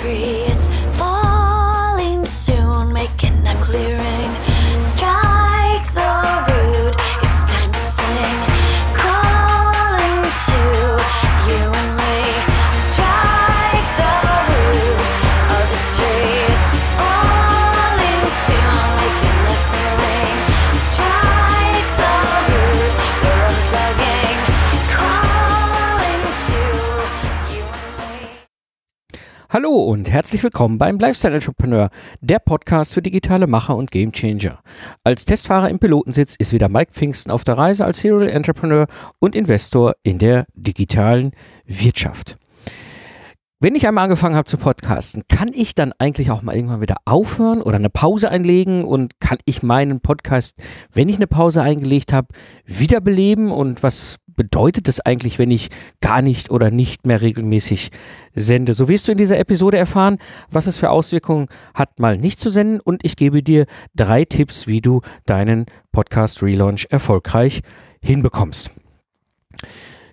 tree. It's und herzlich willkommen beim Lifestyle Entrepreneur, der Podcast für digitale Macher und Gamechanger. Als Testfahrer im Pilotensitz ist wieder Mike Pfingsten auf der Reise als Serial Entrepreneur und Investor in der digitalen Wirtschaft. Wenn ich einmal angefangen habe zu podcasten, kann ich dann eigentlich auch mal irgendwann wieder aufhören oder eine Pause einlegen und kann ich meinen Podcast, wenn ich eine Pause eingelegt habe, wiederbeleben und was bedeutet das eigentlich, wenn ich gar nicht oder nicht mehr regelmäßig sende? So wirst du in dieser Episode erfahren, was es für Auswirkungen hat, mal nicht zu senden und ich gebe dir drei Tipps, wie du deinen Podcast Relaunch erfolgreich hinbekommst.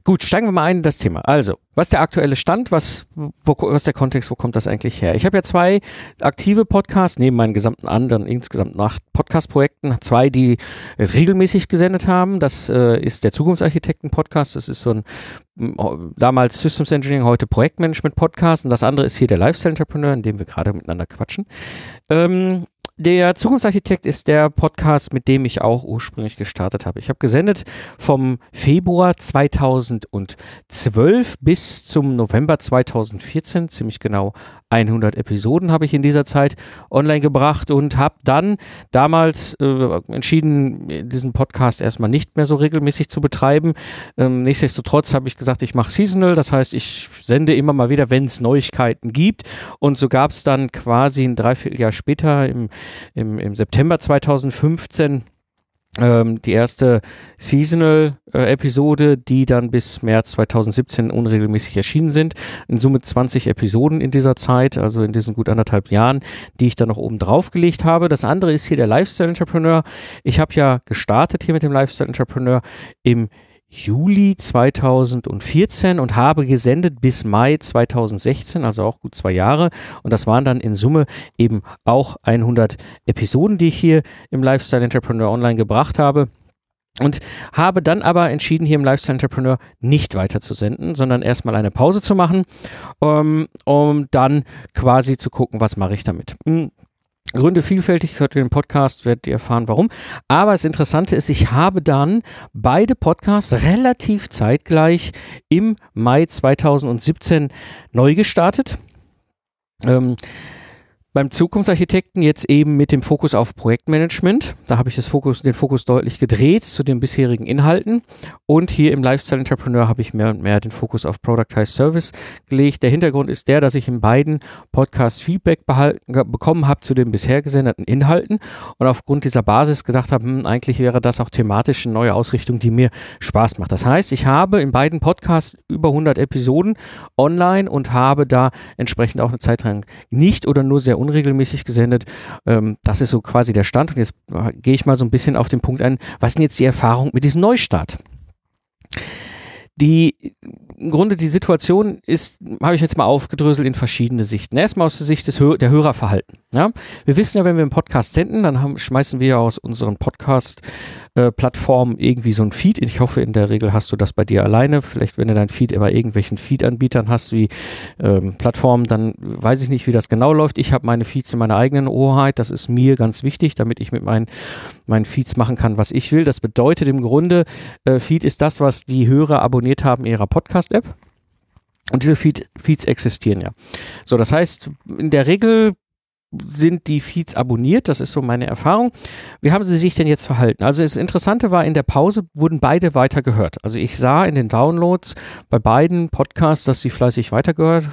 Gut, steigen wir mal ein in das Thema. Also, was ist der aktuelle Stand? Was, wo, was ist der Kontext? Wo kommt das eigentlich her? Ich habe ja zwei aktive Podcasts, neben meinen gesamten anderen, insgesamt acht Podcast-Projekten, zwei, die regelmäßig gesendet haben. Das äh, ist der Zukunftsarchitekten-Podcast. Das ist so ein damals Systems Engineering, heute Projektmanagement-Podcast. Und das andere ist hier der Lifestyle Entrepreneur, in dem wir gerade miteinander quatschen. Ähm, der Zukunftsarchitekt ist der Podcast, mit dem ich auch ursprünglich gestartet habe. Ich habe gesendet vom Februar 2012 bis zum November 2014, ziemlich genau 100 Episoden habe ich in dieser Zeit online gebracht und habe dann damals äh, entschieden, diesen Podcast erstmal nicht mehr so regelmäßig zu betreiben. Ähm, nichtsdestotrotz habe ich gesagt, ich mache Seasonal, das heißt, ich sende immer mal wieder, wenn es Neuigkeiten gibt. Und so gab es dann quasi ein Dreivierteljahr später, im, im, im September 2015, ähm, die erste Seasonal-Episode, die dann bis März 2017 unregelmäßig erschienen sind. In Summe 20 Episoden in dieser Zeit, also in diesen gut anderthalb Jahren, die ich dann noch oben drauf gelegt habe. Das andere ist hier der Lifestyle Entrepreneur. Ich habe ja gestartet hier mit dem Lifestyle Entrepreneur im Juli 2014 und habe gesendet bis Mai 2016, also auch gut zwei Jahre. Und das waren dann in Summe eben auch 100 Episoden, die ich hier im Lifestyle Entrepreneur Online gebracht habe. Und habe dann aber entschieden, hier im Lifestyle Entrepreneur nicht weiter zu senden, sondern erstmal eine Pause zu machen, um, um dann quasi zu gucken, was mache ich damit. Hm, Gründe vielfältig, hört ihr den Podcast, werdet ihr erfahren, warum. Aber das Interessante ist, ich habe dann beide Podcasts relativ zeitgleich im Mai 2017 neu gestartet. Ähm, beim Zukunftsarchitekten jetzt eben mit dem Fokus auf Projektmanagement. Da habe ich das Fokus, den Fokus deutlich gedreht zu den bisherigen Inhalten. Und hier im Lifestyle Entrepreneur habe ich mehr und mehr den Fokus auf Productized Service gelegt. Der Hintergrund ist der, dass ich in beiden Podcasts Feedback behalten, bekommen habe zu den bisher gesendeten Inhalten und aufgrund dieser Basis gesagt habe, hm, eigentlich wäre das auch thematisch eine neue Ausrichtung, die mir Spaß macht. Das heißt, ich habe in beiden Podcasts über 100 Episoden online und habe da entsprechend auch eine Zeit lang nicht oder nur sehr unregelmäßig gesendet. Ähm, das ist so quasi der Stand. Und jetzt äh, gehe ich mal so ein bisschen auf den Punkt ein, was denn jetzt die Erfahrung mit diesem Neustart? Die im Grunde die Situation ist, habe ich jetzt mal aufgedröselt in verschiedene Sichten. Erstmal aus der Sicht des Hör der Hörerverhalten. Ja? Wir wissen ja, wenn wir einen Podcast senden, dann haben, schmeißen wir aus unseren Podcast-Plattformen irgendwie so ein Feed. Ich hoffe, in der Regel hast du das bei dir alleine. Vielleicht, wenn du dein Feed bei irgendwelchen Feed-Anbietern hast, wie ähm, Plattformen, dann weiß ich nicht, wie das genau läuft. Ich habe meine Feeds in meiner eigenen Hoheit. Das ist mir ganz wichtig, damit ich mit meinen, meinen Feeds machen kann, was ich will. Das bedeutet im Grunde, äh, Feed ist das, was die Hörer abonniert haben in ihrer Podcast-App. Und diese Feed, Feeds existieren ja. So, das heißt, in der Regel sind die Feeds abonniert, das ist so meine Erfahrung. Wie haben sie sich denn jetzt verhalten? Also das Interessante war, in der Pause wurden beide weiter gehört. Also ich sah in den Downloads bei beiden Podcasts, dass sie fleißig weitergehört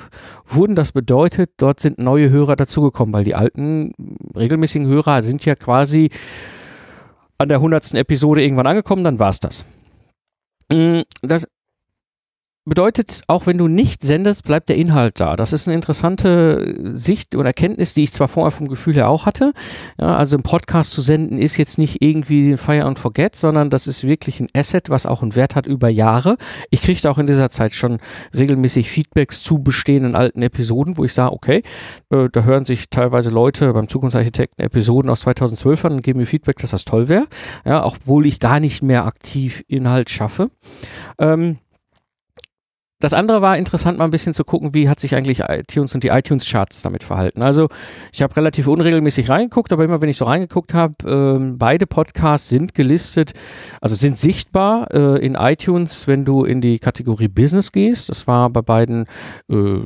wurden. Das bedeutet, dort sind neue Hörer dazugekommen, weil die alten regelmäßigen Hörer sind ja quasi an der hundertsten Episode irgendwann angekommen, dann war es das. Mm, Das bedeutet, auch wenn du nicht sendest, bleibt der Inhalt da. Das ist eine interessante Sicht oder Erkenntnis, die ich zwar vorher vom Gefühl her auch hatte. Ja, also ein Podcast zu senden ist jetzt nicht irgendwie Fire and Forget, sondern das ist wirklich ein Asset, was auch einen Wert hat über Jahre. Ich kriegte auch in dieser Zeit schon regelmäßig Feedbacks zu bestehenden alten Episoden, wo ich sage, okay, äh, da hören sich teilweise Leute beim Zukunftsarchitekten Episoden aus 2012 an und geben mir Feedback, dass das toll wäre. Ja, obwohl ich gar nicht mehr aktiv Inhalt schaffe. Ähm, das andere war interessant, mal ein bisschen zu gucken, wie hat sich eigentlich iTunes und die iTunes-Charts damit verhalten. Also ich habe relativ unregelmäßig reingeguckt, aber immer wenn ich so reingeguckt habe, äh, beide Podcasts sind gelistet, also sind sichtbar äh, in iTunes, wenn du in die Kategorie Business gehst. Das war bei beiden äh,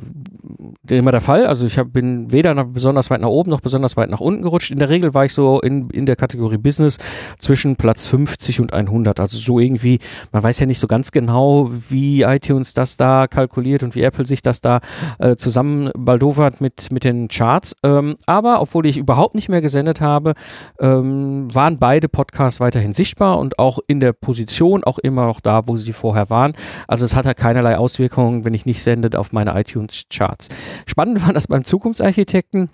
immer der Fall. Also ich hab, bin weder nach, besonders weit nach oben noch besonders weit nach unten gerutscht. In der Regel war ich so in, in der Kategorie Business zwischen Platz 50 und 100. Also so irgendwie, man weiß ja nicht so ganz genau, wie iTunes das da kalkuliert und wie Apple sich das da äh, zusammen baldowert mit, mit den Charts. Ähm, aber obwohl ich überhaupt nicht mehr gesendet habe, ähm, waren beide Podcasts weiterhin sichtbar und auch in der Position auch immer noch da, wo sie vorher waren. Also es hat ja keinerlei Auswirkungen, wenn ich nicht sendet auf meine iTunes-Charts. Spannend war das beim Zukunftsarchitekten.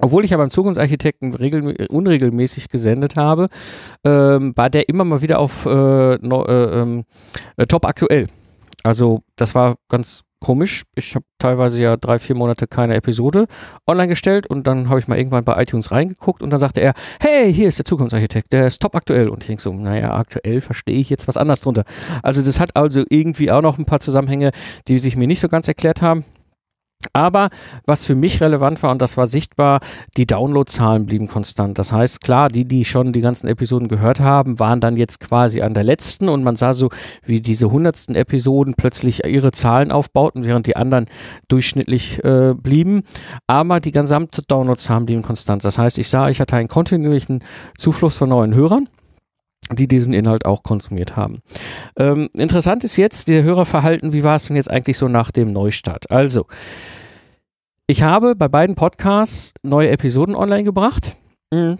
Obwohl ich ja beim Zukunftsarchitekten unregelmäßig gesendet habe, ähm, war der immer mal wieder auf äh, no, äh, ähm, äh, Top aktuell. Also das war ganz komisch. Ich habe teilweise ja drei, vier Monate keine Episode online gestellt und dann habe ich mal irgendwann bei iTunes reingeguckt und dann sagte er, hey, hier ist der Zukunftsarchitekt, der ist top aktuell. Und ich denke so, naja, aktuell verstehe ich jetzt was anderes drunter. Also das hat also irgendwie auch noch ein paar Zusammenhänge, die sich mir nicht so ganz erklärt haben. Aber was für mich relevant war und das war sichtbar, die Downloadzahlen blieben konstant. Das heißt, klar, die, die schon die ganzen Episoden gehört haben, waren dann jetzt quasi an der letzten und man sah so, wie diese hundertsten Episoden plötzlich ihre Zahlen aufbauten, während die anderen durchschnittlich äh, blieben. Aber die gesamte Downloadzahlen blieben konstant. Das heißt, ich sah, ich hatte einen kontinuierlichen Zufluss von neuen Hörern die diesen Inhalt auch konsumiert haben. Ähm, interessant ist jetzt, der Hörerverhalten, wie war es denn jetzt eigentlich so nach dem Neustart? Also, ich habe bei beiden Podcasts neue Episoden online gebracht. Mhm.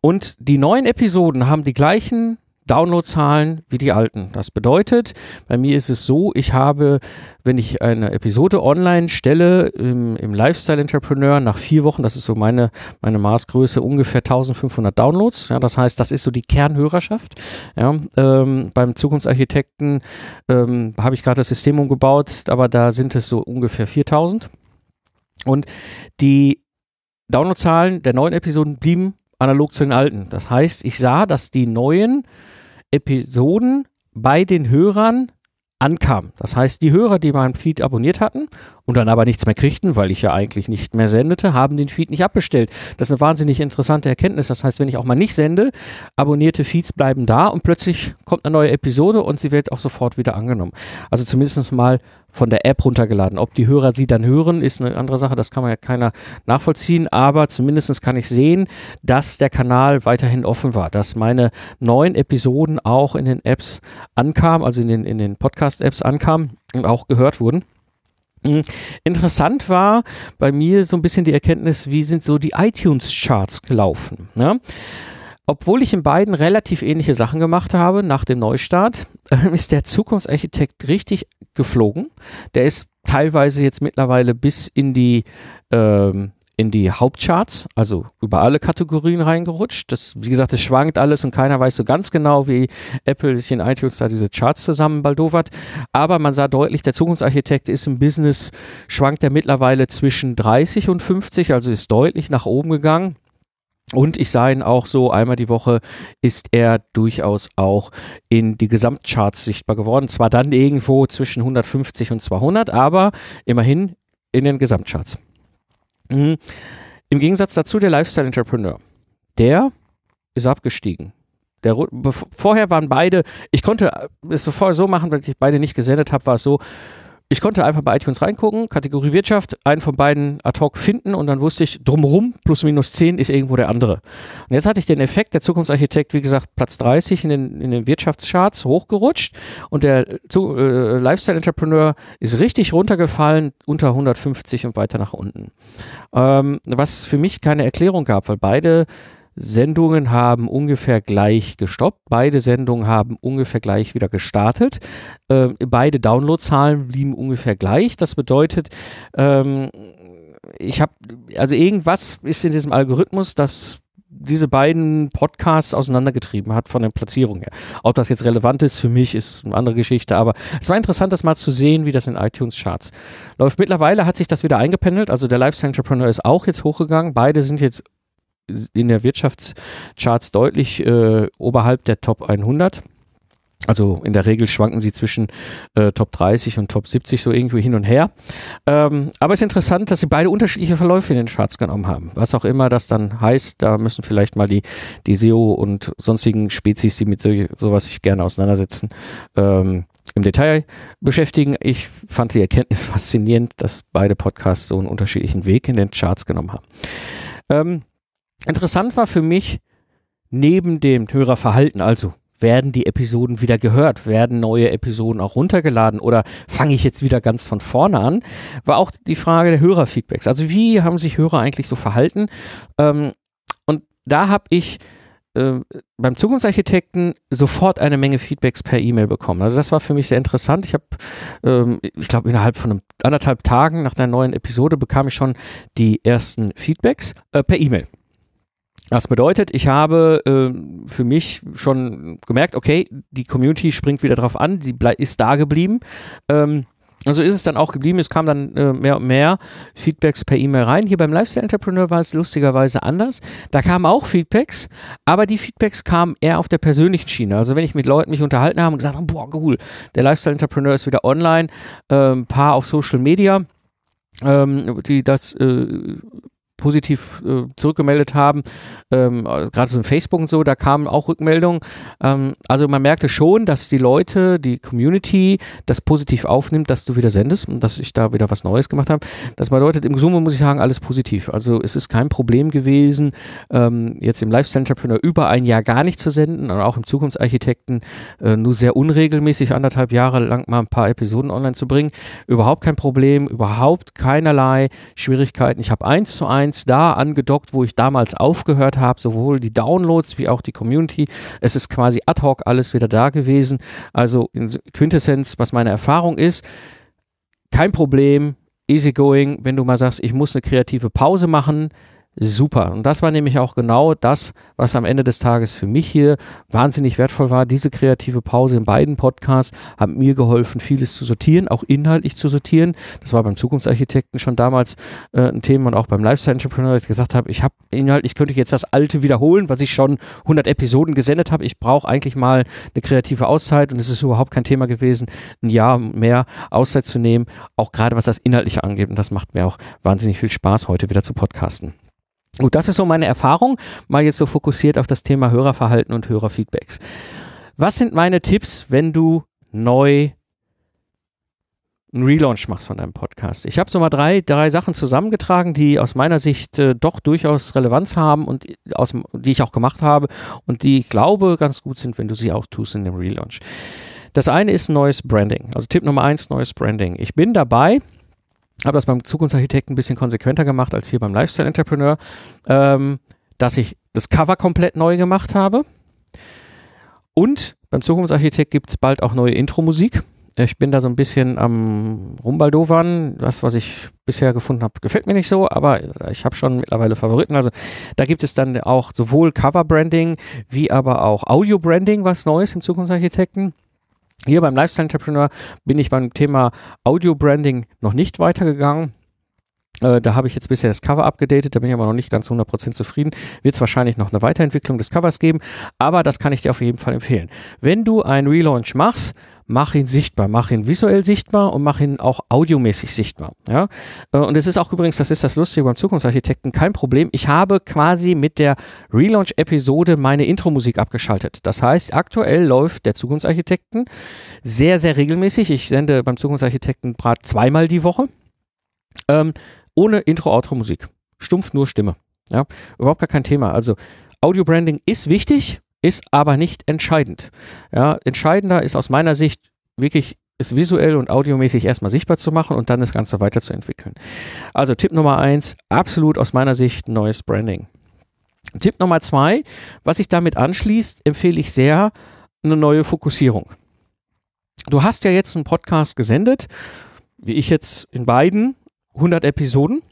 Und die neuen Episoden haben die gleichen Downloadzahlen wie die alten. Das bedeutet, bei mir ist es so, ich habe, wenn ich eine Episode online stelle im, im Lifestyle Entrepreneur nach vier Wochen, das ist so meine, meine Maßgröße, ungefähr 1500 Downloads. Ja, das heißt, das ist so die Kernhörerschaft. Ja, ähm, beim Zukunftsarchitekten ähm, habe ich gerade das System umgebaut, aber da sind es so ungefähr 4000. Und die Downloadzahlen der neuen Episoden blieben analog zu den alten. Das heißt, ich sah, dass die neuen Episoden bei den Hörern ankam. Das heißt, die Hörer, die meinen Feed abonniert hatten und dann aber nichts mehr kriegten, weil ich ja eigentlich nicht mehr sendete, haben den Feed nicht abbestellt. Das ist eine wahnsinnig interessante Erkenntnis. Das heißt, wenn ich auch mal nicht sende, abonnierte Feeds bleiben da und plötzlich kommt eine neue Episode und sie wird auch sofort wieder angenommen. Also zumindest mal von der App runtergeladen. Ob die Hörer sie dann hören, ist eine andere Sache, das kann man ja keiner nachvollziehen, aber zumindest kann ich sehen, dass der Kanal weiterhin offen war, dass meine neuen Episoden auch in den Apps ankamen, also in den, in den Podcast-Apps ankamen und auch gehört wurden. Hm, interessant war bei mir so ein bisschen die Erkenntnis, wie sind so die iTunes-Charts gelaufen. Ja? Obwohl ich in beiden relativ ähnliche Sachen gemacht habe nach dem Neustart, ist der Zukunftsarchitekt richtig geflogen. Der ist teilweise jetzt mittlerweile bis in die ähm, in die Hauptcharts, also über alle Kategorien reingerutscht. Das, wie gesagt, es schwankt alles und keiner weiß so ganz genau, wie Apple sich in iTunes da diese Charts zusammen baldowert. Aber man sah deutlich, der Zukunftsarchitekt ist im Business, schwankt er mittlerweile zwischen 30 und 50, also ist deutlich nach oben gegangen. Und ich sah ihn auch so, einmal die Woche ist er durchaus auch in die Gesamtcharts sichtbar geworden. Zwar dann irgendwo zwischen 150 und 200, aber immerhin in den Gesamtcharts. Mhm. Im Gegensatz dazu der Lifestyle Entrepreneur. Der ist abgestiegen. Der, vorher waren beide, ich konnte es vorher so machen, weil ich beide nicht gesendet habe, war es so, ich konnte einfach bei iTunes reingucken, Kategorie Wirtschaft, einen von beiden ad hoc finden und dann wusste ich, drumherum plus minus 10 ist irgendwo der andere. Und jetzt hatte ich den Effekt, der Zukunftsarchitekt, wie gesagt, Platz 30 in den, in den Wirtschaftscharts hochgerutscht und der äh, Lifestyle Entrepreneur ist richtig runtergefallen, unter 150 und weiter nach unten. Ähm, was für mich keine Erklärung gab, weil beide Sendungen haben ungefähr gleich gestoppt. Beide Sendungen haben ungefähr gleich wieder gestartet. Ähm, beide Downloadzahlen blieben ungefähr gleich. Das bedeutet, ähm, ich habe, also irgendwas ist in diesem Algorithmus, das diese beiden Podcasts auseinandergetrieben hat von der Platzierung her. Ob das jetzt relevant ist für mich, ist eine andere Geschichte, aber es war interessant, das mal zu sehen, wie das in iTunes-Charts läuft. Mittlerweile hat sich das wieder eingependelt, also der Lifestyle Entrepreneur ist auch jetzt hochgegangen. Beide sind jetzt in der Wirtschaftscharts deutlich äh, oberhalb der Top 100. Also in der Regel schwanken sie zwischen äh, Top 30 und Top 70 so irgendwie hin und her. Ähm, aber es ist interessant, dass sie beide unterschiedliche Verläufe in den Charts genommen haben. Was auch immer das dann heißt, da müssen vielleicht mal die, die SEO und sonstigen Spezies, die mit so, sowas sich gerne auseinandersetzen, ähm, im Detail beschäftigen. Ich fand die Erkenntnis faszinierend, dass beide Podcasts so einen unterschiedlichen Weg in den Charts genommen haben. Ähm, interessant war für mich, neben dem Hörerverhalten, also werden die Episoden wieder gehört? Werden neue Episoden auch runtergeladen oder fange ich jetzt wieder ganz von vorne an? War auch die Frage der Hörerfeedbacks. Also wie haben sich Hörer eigentlich so verhalten? Ähm, und da habe ich äh, beim Zukunftsarchitekten sofort eine Menge Feedbacks per E-Mail bekommen. Also das war für mich sehr interessant. Ich habe, ähm, ich glaube, innerhalb von einem, anderthalb Tagen nach der neuen Episode bekam ich schon die ersten Feedbacks äh, per E-Mail. Das bedeutet, ich habe äh, für mich schon gemerkt, okay, die Community springt wieder drauf an, sie ist da geblieben. Ähm, und so ist es dann auch geblieben. Es kam dann äh, mehr und mehr Feedbacks per E-Mail rein. Hier beim Lifestyle Entrepreneur war es lustigerweise anders. Da kamen auch Feedbacks, aber die Feedbacks kamen eher auf der persönlichen Schiene. Also wenn ich mit Leuten mich unterhalten habe und gesagt habe, boah, cool, der Lifestyle Entrepreneur ist wieder online, äh, ein paar auf Social Media, ähm, die das äh, positiv äh, zurückgemeldet haben, ähm, gerade so in Facebook und so, da kamen auch Rückmeldungen. Ähm, also man merkte schon, dass die Leute, die Community das positiv aufnimmt, dass du wieder sendest und dass ich da wieder was Neues gemacht habe. Das bedeutet im Summe, muss ich sagen, alles positiv. Also es ist kein Problem gewesen, ähm, jetzt im Lifestyle Entrepreneur über ein Jahr gar nicht zu senden und auch im Zukunftsarchitekten äh, nur sehr unregelmäßig anderthalb Jahre lang mal ein paar Episoden online zu bringen. Überhaupt kein Problem, überhaupt keinerlei Schwierigkeiten. Ich habe eins zu eins eins da angedockt, wo ich damals aufgehört habe, sowohl die Downloads wie auch die Community. Es ist quasi ad hoc alles wieder da gewesen. Also in Quintessenz, was meine Erfahrung ist, kein Problem, easygoing, wenn du mal sagst, ich muss eine kreative Pause machen, super. Und das war nämlich auch genau das, was am Ende des Tages für mich hier wahnsinnig wertvoll war. Diese kreative Pause in beiden Podcasts hat mir geholfen, vieles zu sortieren, auch inhaltlich zu sortieren. Das war beim Zukunftsarchitekten schon damals äh, ein Thema und auch beim Lifestyle Entrepreneur, dass ich gesagt habe, ich habe inhaltlich könnte ich jetzt das Alte wiederholen, was ich schon 100 Episoden gesendet habe. Ich brauche eigentlich mal eine kreative Auszeit und es ist überhaupt kein Thema gewesen, ein Jahr mehr Auszeit zu nehmen, auch gerade was das Inhaltliche angeht. Und das macht mir auch wahnsinnig viel Spaß, heute wieder zu podcasten. Gut, das ist so meine Erfahrung, mal jetzt so fokussiert auf das Thema Hörerverhalten und Hörerfeedbacks. Was sind meine Tipps, wenn du neu einen Relaunch machst von deinem Podcast? Ich habe so mal drei, drei Sachen zusammengetragen, die aus meiner Sicht äh, doch durchaus Relevanz haben und aus, die ich auch gemacht habe und die ich glaube ganz gut sind, wenn du sie auch tust in dem Relaunch. Das eine ist neues Branding. Also Tipp Nummer eins, neues Branding. Ich bin dabei, habe das beim Zukunftsarchitekten ein bisschen konsequenter gemacht als hier beim Lifestyle Entrepreneur, ähm, dass ich das Cover komplett neu gemacht habe. Und beim Zukunftsarchitekt gibt es bald auch neue Intro-Musik. Ich bin da so ein bisschen am Rumbaldovern. Das, was ich bisher gefunden habe, gefällt mir nicht so, aber ich habe schon mittlerweile Favoriten. Also da gibt es dann auch sowohl Cover-Branding wie aber auch Audio-Branding, was Neues im Zukunftsarchitekten. Hier beim Lifestyle Entrepreneur bin ich beim Thema Audio Branding noch nicht weitergegangen. Äh, da habe ich jetzt bisher das Cover abgedatet, da bin ich aber noch nicht ganz 100% zufrieden. Wird es wahrscheinlich noch eine Weiterentwicklung des Covers geben, aber das kann ich dir auf jeden Fall empfehlen. Wenn du einen Relaunch machst, mach ihn sichtbar, mach ihn visuell sichtbar und mach ihn auch audiomäßig sichtbar. Ja? Äh, und es ist auch übrigens, das ist das Lustige beim Zukunftsarchitekten, kein Problem. Ich habe quasi mit der Relaunch-Episode meine Intro-Musik abgeschaltet. Das heißt, aktuell läuft der Zukunftsarchitekten sehr, sehr regelmäßig. Ich sende beim Zukunftsarchitekten Brat zweimal die Woche. Ähm, ohne Intro-Outro-Musik. Stumpf nur Stimme. Ja, überhaupt gar kein Thema. Also Audio-Branding ist wichtig, ist aber nicht entscheidend. Ja, entscheidender ist aus meiner Sicht wirklich es visuell und audiomäßig erstmal sichtbar zu machen und dann das Ganze weiterzuentwickeln. Also Tipp Nummer eins, absolut aus meiner Sicht neues Branding. Tipp Nummer zwei, was sich damit anschließt, empfehle ich sehr eine neue Fokussierung. Du hast ja jetzt einen Podcast gesendet, wie ich jetzt in beiden 100 Episoden.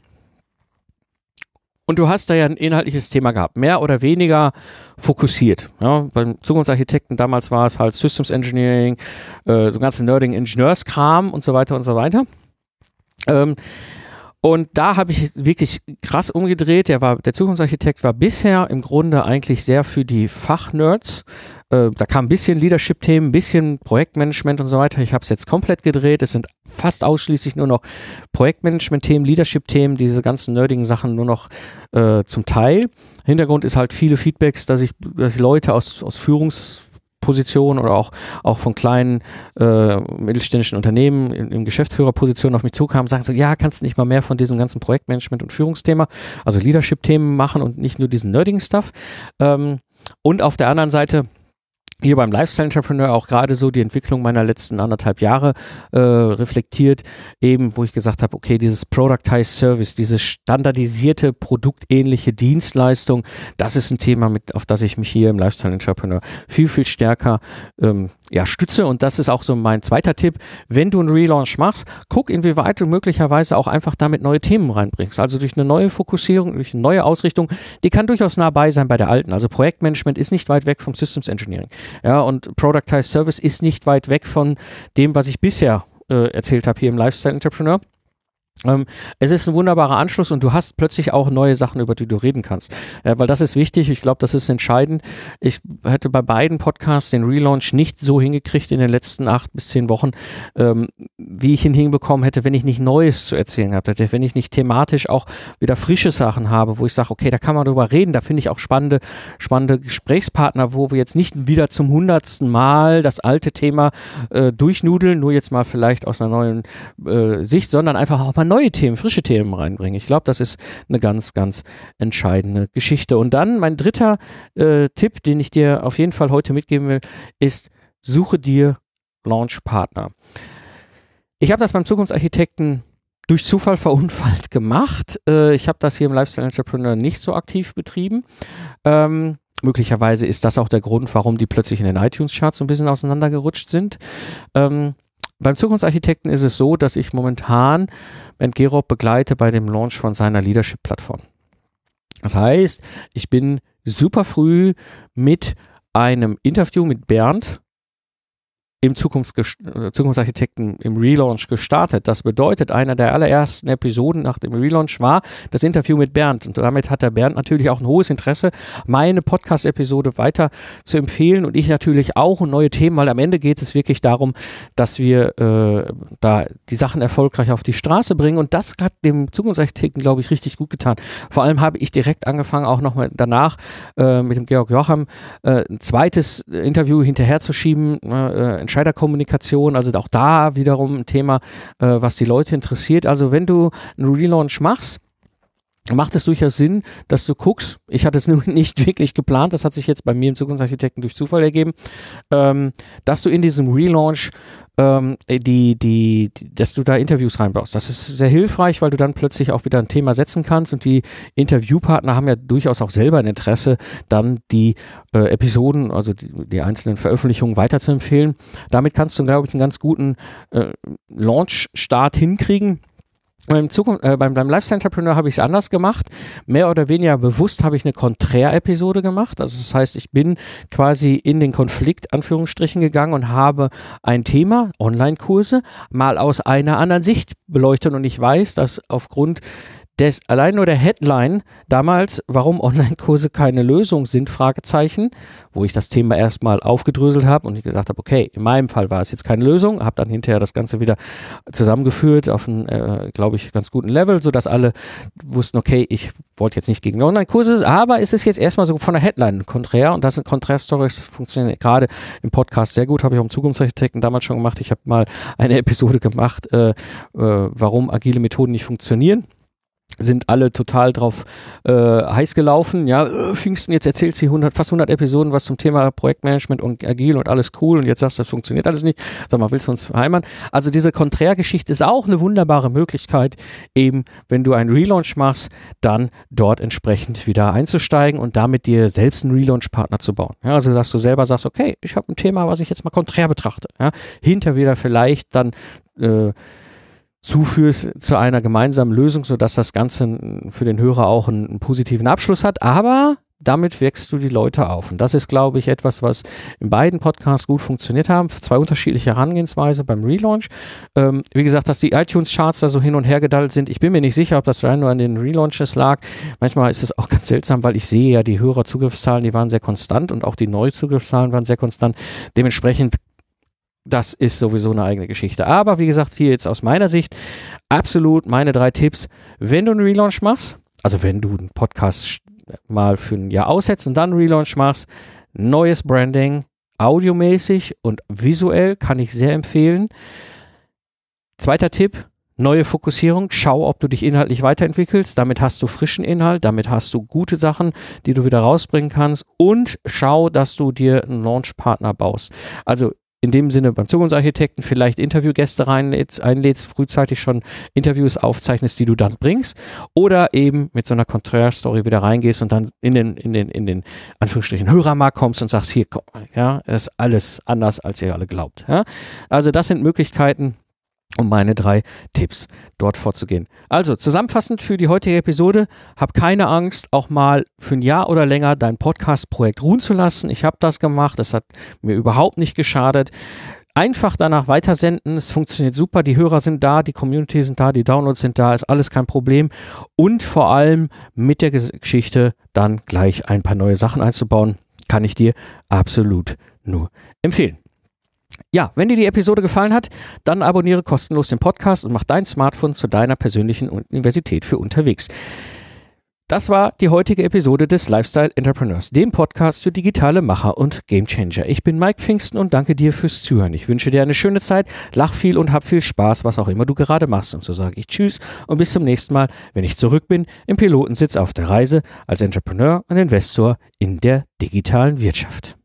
Und du hast da ja ein inhaltliches Thema gehabt, mehr oder weniger fokussiert. Ja, beim Zukunftsarchitekten damals war es halt Systems Engineering, äh, so ganzen Nerding Ingenieurskram und so weiter und so weiter. Ähm, und da habe ich wirklich krass umgedreht. Der, war, der Zukunftsarchitekt war bisher im Grunde eigentlich sehr für die Fachnerds. Äh, da kam ein bisschen Leadership-Themen, ein bisschen Projektmanagement und so weiter. Ich habe es jetzt komplett gedreht. Es sind fast ausschließlich nur noch Projektmanagement-Themen, Leadership-Themen, diese ganzen nerdigen Sachen nur noch äh, zum Teil. Hintergrund ist halt viele Feedbacks, dass ich, dass ich Leute aus, aus Führungs Position oder auch, auch von kleinen äh, mittelständischen Unternehmen in, in Geschäftsführerpositionen auf mich zukamen, sagen so, ja, kannst du nicht mal mehr von diesem ganzen Projektmanagement und Führungsthema, also Leadership-Themen machen und nicht nur diesen nerdigen Stuff. Ähm, und auf der anderen Seite hier beim Lifestyle Entrepreneur auch gerade so die Entwicklung meiner letzten anderthalb Jahre äh, reflektiert, eben wo ich gesagt habe, okay, dieses Productized Service, diese standardisierte produktähnliche Dienstleistung, das ist ein Thema, mit, auf das ich mich hier im Lifestyle Entrepreneur viel, viel stärker ähm, ja, stütze. Und das ist auch so mein zweiter Tipp, wenn du einen Relaunch machst, guck, inwieweit du möglicherweise auch einfach damit neue Themen reinbringst, also durch eine neue Fokussierung, durch eine neue Ausrichtung, die kann durchaus nah bei sein bei der alten, also Projektmanagement ist nicht weit weg vom Systems Engineering. Ja, und Productized Service ist nicht weit weg von dem, was ich bisher äh, erzählt habe hier im Lifestyle Entrepreneur. Ähm, es ist ein wunderbarer Anschluss und du hast plötzlich auch neue Sachen, über die du reden kannst. Äh, weil das ist wichtig, ich glaube, das ist entscheidend. Ich hätte bei beiden Podcasts den Relaunch nicht so hingekriegt in den letzten acht bis zehn Wochen, ähm, wie ich ihn hinbekommen hätte, wenn ich nicht Neues zu erzählen gehabt hätte, wenn ich nicht thematisch auch wieder frische Sachen habe, wo ich sage, okay, da kann man drüber reden, da finde ich auch spannende, spannende Gesprächspartner, wo wir jetzt nicht wieder zum hundertsten Mal das alte Thema äh, durchnudeln, nur jetzt mal vielleicht aus einer neuen äh, Sicht, sondern einfach auch mal neue Themen, frische Themen reinbringen. Ich glaube, das ist eine ganz, ganz entscheidende Geschichte. Und dann mein dritter äh, Tipp, den ich dir auf jeden Fall heute mitgeben will, ist, suche dir Launchpartner. Ich habe das beim Zukunftsarchitekten durch Zufall verunfallt gemacht. Äh, ich habe das hier im Lifestyle Entrepreneur nicht so aktiv betrieben. Ähm, möglicherweise ist das auch der Grund, warum die plötzlich in den iTunes-Charts so ein bisschen auseinandergerutscht sind. Ähm, beim Zukunftsarchitekten ist es so, dass ich momentan Bernd Gerob begleite bei dem Launch von seiner Leadership-Plattform. Das heißt, ich bin super früh mit einem Interview mit Bernd im äh, Zukunftsarchitekten im Relaunch gestartet. Das bedeutet, einer der allerersten Episoden nach dem Relaunch war das Interview mit Bernd. Und damit hat der Bernd natürlich auch ein hohes Interesse, meine Podcast-Episode weiter zu empfehlen und ich natürlich auch und neue Themen, weil am Ende geht es wirklich darum, dass wir äh, da die Sachen erfolgreich auf die Straße bringen. Und das hat dem Zukunftsarchitekten, glaube ich, richtig gut getan. Vor allem habe ich direkt angefangen, auch noch mal danach äh, mit dem Georg Jocham äh, ein zweites Interview hinterherzuschieben äh, Entscheiderkommunikation, also auch da wiederum ein Thema, äh, was die Leute interessiert. Also wenn du einen Relaunch machst, macht es durchaus Sinn, dass du guckst. Ich hatte es nur nicht wirklich geplant, das hat sich jetzt bei mir im Zukunftsarchitekten durch Zufall ergeben, ähm, dass du in diesem Relaunch ähm, die, die, die, dass du da Interviews reinbaust. Das ist sehr hilfreich, weil du dann plötzlich auch wieder ein Thema setzen kannst und die Interviewpartner haben ja durchaus auch selber ein Interesse, dann die äh, Episoden, also die, die, einzelnen Veröffentlichungen weiterzuempfehlen. Damit kannst du, glaube ich, einen ganz guten äh, Launch-Start hinkriegen beim, Zukunft, äh, beim, beim Lifestyle Entrepreneur habe ich es anders gemacht. Mehr oder weniger bewusst habe ich eine Konträr-Episode gemacht. Also das heißt, ich bin quasi in den Konflikt, Anführungsstrichen, gegangen und habe ein Thema, Online-Kurse, mal aus einer anderen Sicht beleuchtet. Und ich weiß, dass aufgrund des, allein nur der Headline damals, warum Online-Kurse keine Lösung sind, Fragezeichen, wo ich das Thema erstmal aufgedröselt habe und ich gesagt habe, okay, in meinem Fall war es jetzt keine Lösung, habe dann hinterher das Ganze wieder zusammengeführt auf einen, äh, glaube ich, ganz guten Level, sodass alle wussten, okay, ich wollte jetzt nicht gegen Online-Kurse, aber es ist jetzt erstmal so von der Headline konträr und das sind Konträr-Stories, funktionieren gerade im Podcast sehr gut, habe ich auch im Zukunftsarchitekten damals schon gemacht. Ich habe mal eine Episode gemacht, äh, äh, warum agile Methoden nicht funktionieren sind alle total drauf äh, heiß gelaufen. Ja, äh, Pfingsten, jetzt erzählt sie 100, fast 100 Episoden was zum Thema Projektmanagement und Agil und alles cool und jetzt sagst du, das funktioniert alles nicht. Sag mal, willst du uns verheimern? Also diese Konträrgeschichte ist auch eine wunderbare Möglichkeit, eben, wenn du einen Relaunch machst, dann dort entsprechend wieder einzusteigen und damit dir selbst einen Relaunch-Partner zu bauen. Ja, also, dass du selber sagst, okay, ich habe ein Thema, was ich jetzt mal konträr betrachte. Ja, hinter wieder vielleicht dann äh, zuführst zu einer gemeinsamen Lösung, sodass das Ganze für den Hörer auch einen, einen, positiven Abschluss hat. Aber damit wächst du die Leute auf. Und das ist, glaube ich, etwas, was in beiden Podcasts gut funktioniert haben. Zwei unterschiedliche Herangehensweise beim Relaunch. Ähm, wie gesagt, dass die iTunes-Charts da so hin und her gedallt sind. Ich bin mir nicht sicher, ob das rein nur an den Relaunches lag. Manchmal ist es auch ganz seltsam, weil ich sehe ja, die Hörerzugriffszahlen, die waren sehr konstant und auch die Neuzugriffszahlen waren sehr konstant. Dementsprechend das ist sowieso eine eigene Geschichte. Aber wie gesagt, hier jetzt aus meiner Sicht absolut meine drei Tipps. Wenn du einen Relaunch machst, also wenn du einen Podcast mal für ein Jahr aussetzt und dann einen Relaunch machst, neues Branding, audiomäßig und visuell kann ich sehr empfehlen. Zweiter Tipp, neue Fokussierung. Schau, ob du dich inhaltlich weiterentwickelst. Damit hast du frischen Inhalt, damit hast du gute Sachen, die du wieder rausbringen kannst. Und schau, dass du dir einen Launchpartner baust. Also in dem Sinne beim Zukunftsarchitekten vielleicht Interviewgäste reinlädst, einlädst, frühzeitig schon Interviews aufzeichnest, die du dann bringst, oder eben mit so einer Contraire-Story wieder reingehst und dann in den, in den, in den Anführungsstrichen Hörermarkt kommst und sagst, hier, komm, ja, ist alles anders, als ihr alle glaubt. Ja? Also das sind Möglichkeiten, um meine drei Tipps dort vorzugehen. Also zusammenfassend für die heutige Episode, hab keine Angst, auch mal für ein Jahr oder länger dein Podcast-Projekt ruhen zu lassen. Ich habe das gemacht, das hat mir überhaupt nicht geschadet. Einfach danach weitersenden, es funktioniert super, die Hörer sind da, die Community sind da, die Downloads sind da, ist alles kein Problem. Und vor allem mit der Geschichte dann gleich ein paar neue Sachen einzubauen, kann ich dir absolut nur empfehlen. Ja, wenn dir die Episode gefallen hat, dann abonniere kostenlos den Podcast und mach dein Smartphone zu deiner persönlichen Universität für unterwegs. Das war die heutige Episode des Lifestyle Entrepreneurs, dem Podcast für digitale Macher und Gamechanger. Ich bin Mike Pfingsten und danke dir fürs Zuhören. Ich wünsche dir eine schöne Zeit, lach viel und hab viel Spaß, was auch immer du gerade machst. Und so sage ich Tschüss und bis zum nächsten Mal, wenn ich zurück bin im Pilotensitz auf der Reise als Entrepreneur und Investor in der digitalen Wirtschaft.